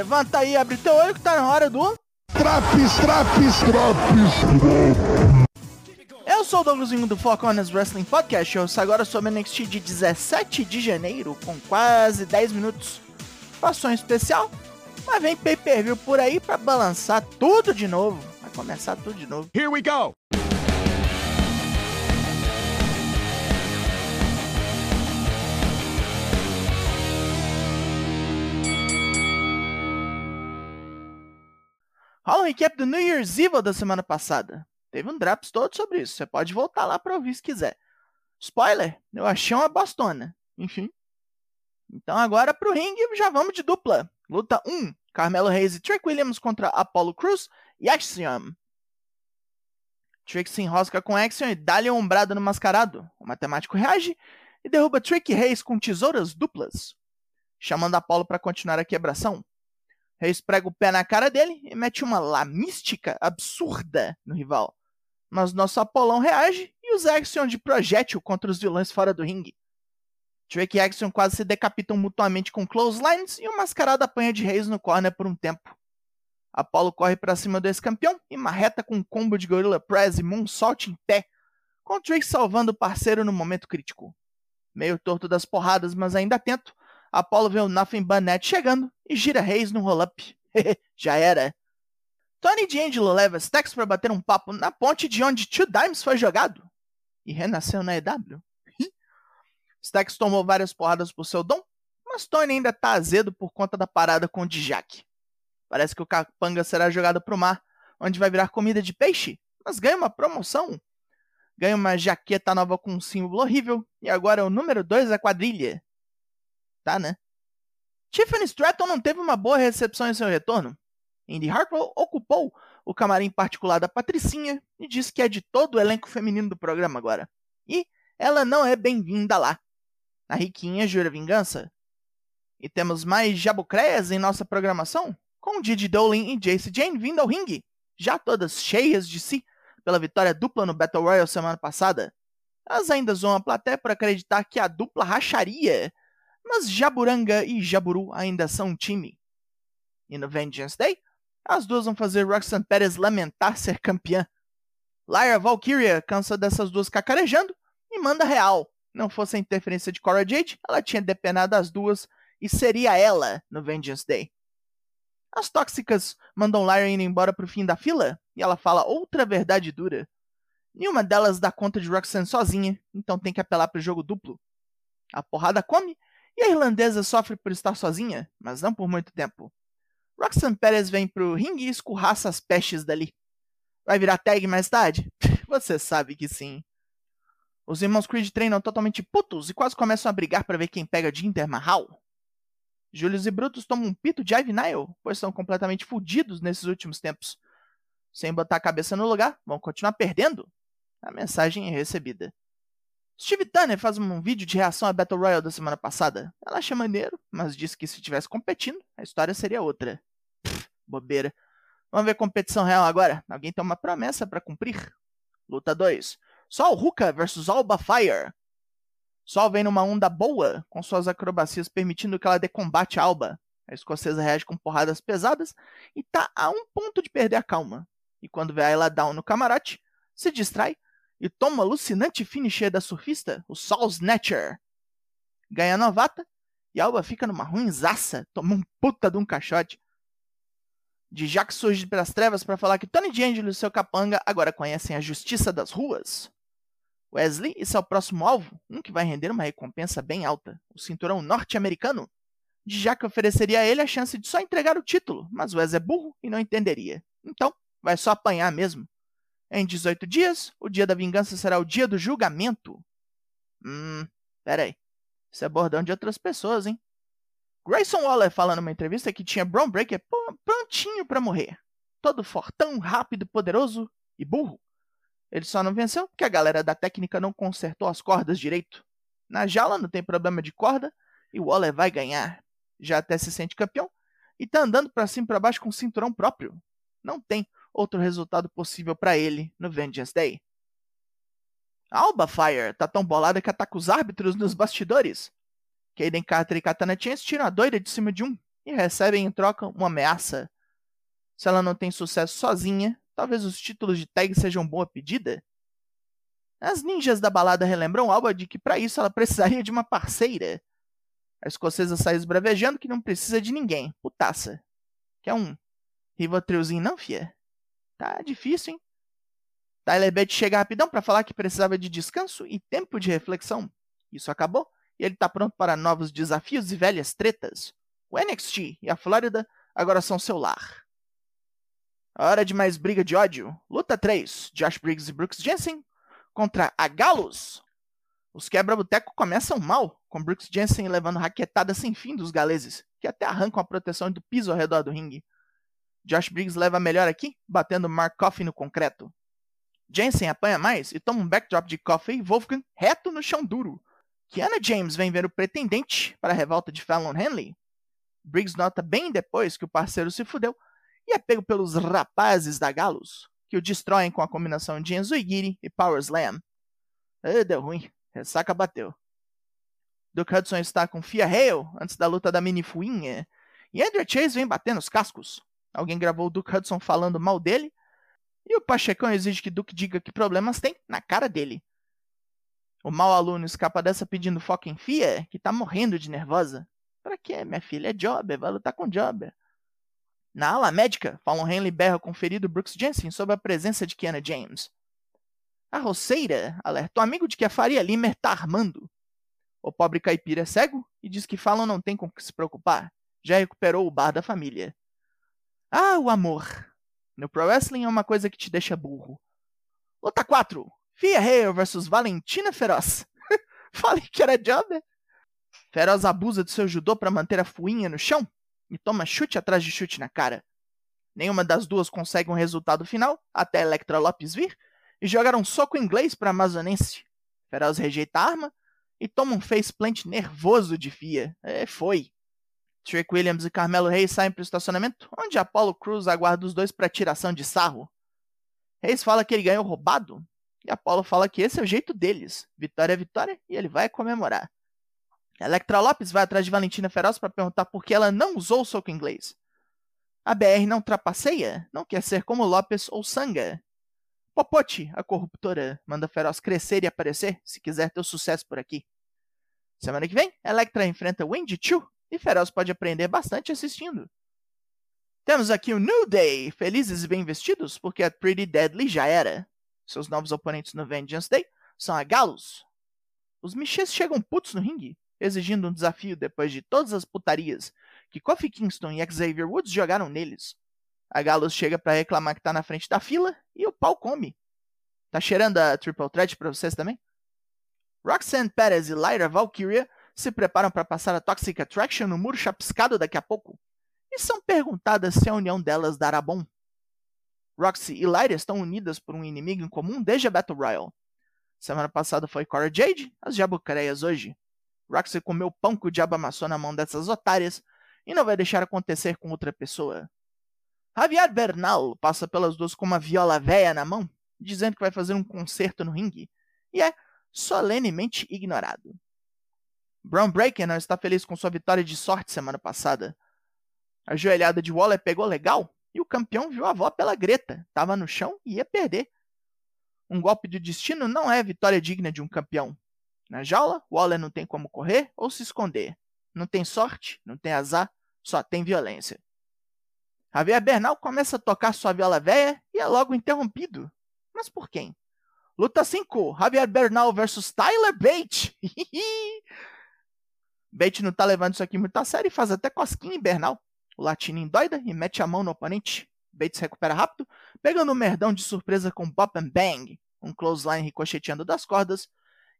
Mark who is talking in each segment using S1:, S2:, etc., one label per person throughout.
S1: Levanta aí, abre teu olho que tá na hora do.
S2: Traps, traps, traps.
S1: Eu sou o Douglasinho do Honest Wrestling Podcast. Eu sou agora sobre NXT de 17 de janeiro, com quase 10 minutos. Passou um especial, mas vem pay per view por aí pra balançar tudo de novo. Vai começar tudo de novo.
S2: Here we go.
S1: Um recap do New Year's Evil da semana passada. Teve um Draps todo sobre isso. Você pode voltar lá pra ouvir se quiser. Spoiler, eu achei uma bostona. Enfim. Então agora pro ringue já vamos de dupla. Luta 1. Carmelo Reis e Trick Williams contra Apollo Cruz e Axiom. Trick se enrosca com Axiom e dá-lhe um ombrada no mascarado. O matemático reage e derruba Trick Reis com tesouras duplas. Chamando Apollo para continuar a quebração. Reis prega o pé na cara dele e mete uma lamística absurda no rival. Mas nosso Apolão reage e usa Axiom de projétil contra os vilões fora do ringue. Drake e Axiom quase se decapitam mutuamente com clotheslines e o mascarado apanha de Reis no corner por um tempo. Apollo corre para cima do ex-campeão e marreta com um combo de Gorilla Press e Moonsault em pé, com Drake salvando o parceiro no momento crítico. Meio torto das porradas, mas ainda atento, Apollo vê o Nothing But chegando e gira Reis no roll-up. Já era. Tony D'Angelo leva Stax para bater um papo na ponte de onde Two Dimes foi jogado e renasceu na EW. Stax tomou várias porradas por seu dom, mas Tony ainda tá azedo por conta da parada com o Dijak. Parece que o capanga será jogado pro mar, onde vai virar comida de peixe, mas ganha uma promoção. Ganha uma jaqueta nova com um símbolo horrível e agora é o número 2 da quadrilha. Tá, né? Tiffany Stratton não teve uma boa recepção em seu retorno. Indy Hartwell ocupou o camarim particular da Patricinha e disse que é de todo o elenco feminino do programa agora. E ela não é bem-vinda lá. A Riquinha jura vingança. E temos mais jabucreias em nossa programação, com Didi Dolin e Jace Jane vindo ao ringue, já todas cheias de si pela vitória dupla no Battle Royale semana passada. Elas ainda zoam a plateia por acreditar que a dupla racharia, mas Jaburanga e Jaburu ainda são um time. E no Vengeance Day, as duas vão fazer Roxanne Perez lamentar ser campeã. Lyra Valkyria cansa dessas duas cacarejando e manda real. Não fosse a interferência de Cora Jade, ela tinha depenado as duas e seria ela no Vengeance Day. As tóxicas mandam Lyra indo embora pro fim da fila e ela fala outra verdade dura. Nenhuma delas dá conta de Roxanne sozinha, então tem que apelar pro jogo duplo. A porrada come e a irlandesa sofre por estar sozinha, mas não por muito tempo. Roxanne Perez vem pro ringue e escurraça as pestes dali. Vai virar tag mais tarde? Você sabe que sim. Os irmãos Creed treinam totalmente putos e quase começam a brigar para ver quem pega Jinder Mahal. Julius e Brutus tomam um pito de Ivy Nile, pois são completamente fodidos nesses últimos tempos. Sem botar a cabeça no lugar, vão continuar perdendo? A mensagem é recebida. Steve Tanner faz um vídeo de reação à Battle Royale da semana passada. Ela acha maneiro, mas disse que se estivesse competindo, a história seria outra. Pff, bobeira. Vamos ver competição real agora. Alguém tem uma promessa para cumprir. Luta 2. Sol Ruka versus Alba Fire. Sol vem numa onda boa, com suas acrobacias permitindo que ela dê combate a Alba. A escocesa reage com porradas pesadas e tá a um ponto de perder a calma. E quando vê ela down no camarote, se distrai e toma o alucinante finisher da surfista, o Soul Snatcher. Ganha a novata e Alba fica numa ruinzaça, toma um puta de um caixote. De Jack surge pelas trevas para falar que Tony D'Angelo e seu capanga agora conhecem a justiça das ruas. Wesley e seu próximo alvo, um que vai render uma recompensa bem alta, o cinturão norte-americano. Jack ofereceria a ele a chance de só entregar o título, mas Wes é burro e não entenderia. Então, vai só apanhar mesmo. Em 18 dias, o dia da vingança será o dia do julgamento. Hum, peraí. Isso é bordão de outras pessoas, hein? Grayson Waller fala numa entrevista que tinha Brown Breaker prontinho para morrer. Todo fortão, rápido, poderoso e burro. Ele só não venceu porque a galera da técnica não consertou as cordas direito. Na jaula não tem problema de corda e Waller vai ganhar. Já até se sente campeão e tá andando para cima e para baixo com um cinturão próprio. Não tem outro resultado possível para ele no Vengeance Day. A Alba Fire tá tão bolada que ataca os árbitros nos bastidores. Kaden Carter e Katana Chance tiram a doida de cima de um, e recebem em troca uma ameaça. Se ela não tem sucesso sozinha, talvez os títulos de tag sejam boa pedida. As ninjas da balada relembram Alba de que para isso ela precisaria de uma parceira. A escocesa sai esbravejando que não precisa de ninguém. Putaça. Quer um Rivotrilzinho não, fia? Tá difícil, hein? Tyler Bate chega rapidão para falar que precisava de descanso e tempo de reflexão. Isso acabou e ele está pronto para novos desafios e velhas tretas. O NXT e a Flórida agora são seu lar. Hora de mais briga de ódio. Luta 3. Josh Briggs e Brooks Jensen contra a Galos. Os quebra-boteco começam mal, com Brooks Jensen levando raquetada sem fim dos galeses, que até arrancam a proteção do piso ao redor do ringue. Josh Briggs leva melhor aqui, batendo Mark Coffey no concreto. Jensen apanha mais e toma um backdrop de Coffey e Wolfgang reto no chão duro. Kiana James vem ver o pretendente para a revolta de Fallon Henley. Briggs nota bem depois que o parceiro se fudeu e é pego pelos rapazes da Galos, que o destroem com a combinação de Enzuigiri e Power Slam. Ah, deu ruim. Ressaca bateu. Duke Hudson está com Fia Hale antes da luta da mini fuinha. E Andrew Chase vem batendo os cascos. Alguém gravou o Duke Hudson falando mal dele. E o Pachecão exige que Duke diga que problemas tem na cara dele. O mau aluno escapa dessa pedindo foco em Fia, que tá morrendo de nervosa. Pra quê, minha filha? É Jobber, vai lutar com Jobber. Na ala médica, Fallon Henley berra com o ferido Brooks Jensen sobre a presença de Kiana James. A roceira alerta o amigo de que a Faria Limer está armando. O pobre caipira é cego e diz que Fallon não tem com que se preocupar. Já recuperou o bar da família. Ah, o amor. No Pro Wrestling é uma coisa que te deixa burro. Luta 4. Fia Hale versus Valentina Feroz. Falei que era Jobber. Feroz abusa do seu judô para manter a fuinha no chão e toma chute atrás de chute na cara. Nenhuma das duas consegue um resultado final, até Electra Lopes vir, e jogar um soco inglês para Amazonense. Feroz rejeita a arma e toma um faceplant nervoso de Fia. É, foi. Trick Williams e Carmelo Reis saem para o estacionamento, onde Apollo Cruz aguarda os dois para tiração de sarro. Reis fala que ele ganhou roubado, e Apollo fala que esse é o jeito deles. Vitória é vitória e ele vai comemorar. Electra Lopes vai atrás de Valentina Feroz para perguntar por que ela não usou o soco inglês. A BR não trapaceia, não quer ser como Lopes ou Sanga. Popote, a corruptora, manda Feroz crescer e aparecer se quiser ter sucesso por aqui. Semana que vem, Electra enfrenta Wendy Chu e Feroz pode aprender bastante assistindo. Temos aqui o New Day, felizes e bem vestidos, porque a Pretty Deadly já era. Seus novos oponentes no Vengeance Day são a Galos. Os Michês chegam putos no ringue exigindo um desafio depois de todas as putarias que Kofi Kingston e Xavier Woods jogaram neles. A Gallows chega para reclamar que tá na frente da fila e o pau come. Tá cheirando a Triple Threat para vocês também? Roxanne Perez e Lyra Valkyria se preparam para passar a Toxic Attraction no muro chapiscado daqui a pouco e são perguntadas se a união delas dará bom. Roxy e Lyra estão unidas por um inimigo em comum desde a Battle Royale. Semana passada foi Cora Jade, as jabucareias hoje. Roxy comeu pão que o diabo amassou na mão dessas otárias e não vai deixar acontecer com outra pessoa. Javier Bernal passa pelas duas com uma viola véia na mão, dizendo que vai fazer um concerto no ringue, e é solenemente ignorado. Brown Breaker não está feliz com sua vitória de sorte semana passada. A joelhada de Waller pegou legal e o campeão viu a avó pela greta, estava no chão e ia perder. Um golpe do destino não é vitória digna de um campeão. Na jaula, Waller não tem como correr ou se esconder. Não tem sorte, não tem azar, só tem violência. Javier Bernal começa a tocar sua viola véia e é logo interrompido. Mas por quem? Luta 5, Javier Bernal versus Tyler Bate. Bate não tá levando isso aqui muito a sério e faz até cosquinha em Bernal. O latino endoida e mete a mão no oponente. Bates recupera rápido, pegando o um merdão de surpresa com Bop and Bang, um clothesline ricocheteando das cordas,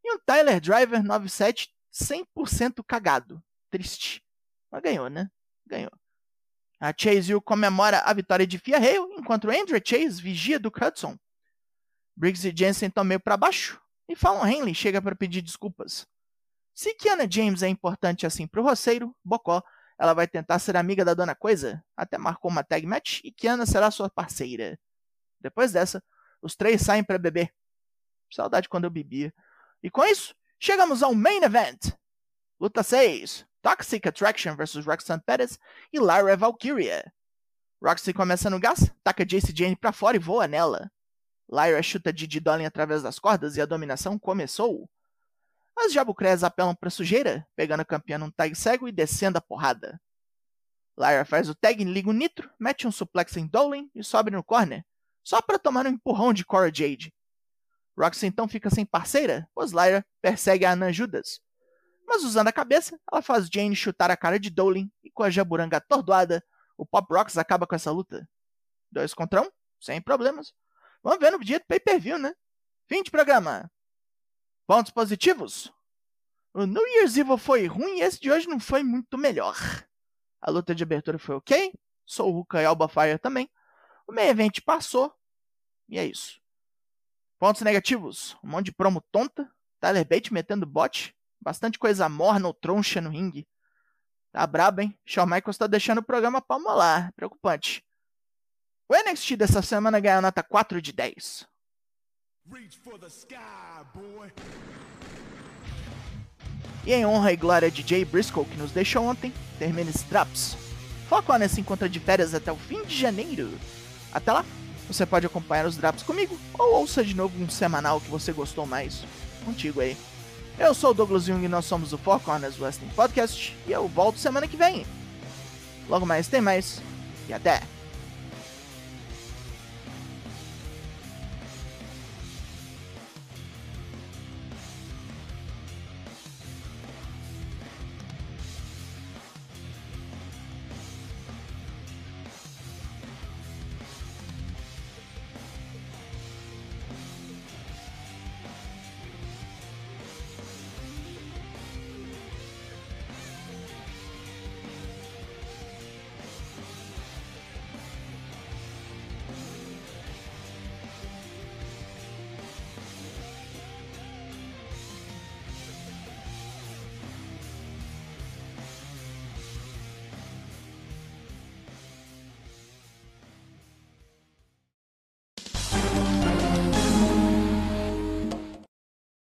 S1: e um Tyler Driver 97 100% cagado. Triste. Mas ganhou, né? Ganhou. A Chase U comemora a vitória de Fia Hale, enquanto Andrew Chase vigia do Hudson. Briggs e Jensen estão meio para baixo, e Fallon Henley chega para pedir desculpas. Se Kiana James é importante assim para o roceiro, Bocó, ela vai tentar ser amiga da Dona Coisa, até marcou uma tag match e Kiana será sua parceira. Depois dessa, os três saem para beber. Saudade quando eu bebia. E com isso, chegamos ao main event. Luta 6. Toxic Attraction vs Roxanne Perez e Lyra Valkyria. Roxy começa no gás, taca Jace Jane pra fora e voa nela. Lyra chuta Didi Dolin através das cordas e a dominação começou. As jabucrés apelam pra sujeira, pegando a campeã num tag cego e descendo a porrada. Lyra faz o tag, liga o nitro, mete um suplex em Dolin e sobe no corner, só para tomar um empurrão de Cora Jade. Roxy então fica sem parceira, pois Lyra persegue a Anã Judas. Mas usando a cabeça, ela faz Jane chutar a cara de Dolin e com a jaburanga atordoada, o Pop Rocks acaba com essa luta. Dois contra um, sem problemas. Vamos ver no dia do pay-per-view, né? Fim de programa. Pontos positivos? O New Year's Evil foi ruim e esse de hoje não foi muito melhor. A luta de abertura foi ok. Sou Ruka e Alba Fire também. O meio evento passou. E é isso. Pontos negativos. Um monte de promo tonta. Tyler Bate metendo bot. Bastante coisa morna ou troncha no ringue. Tá brabo, hein? Shawn Michaels tá deixando o programa pra molar. Preocupante. O NXT dessa semana ganhou nota 4 de 10. E em honra e glória de Jay Briscoe, que nos deixou ontem, termina Straps. Foco nesse encontra de férias até o fim de janeiro. Até lá, você pode acompanhar os Drops comigo, ou ouça de novo um semanal que você gostou mais. Contigo aí. Eu sou o Douglas Jung e nós somos o Four Corners Wrestling Podcast e eu volto semana que vem. Logo mais tem mais e até!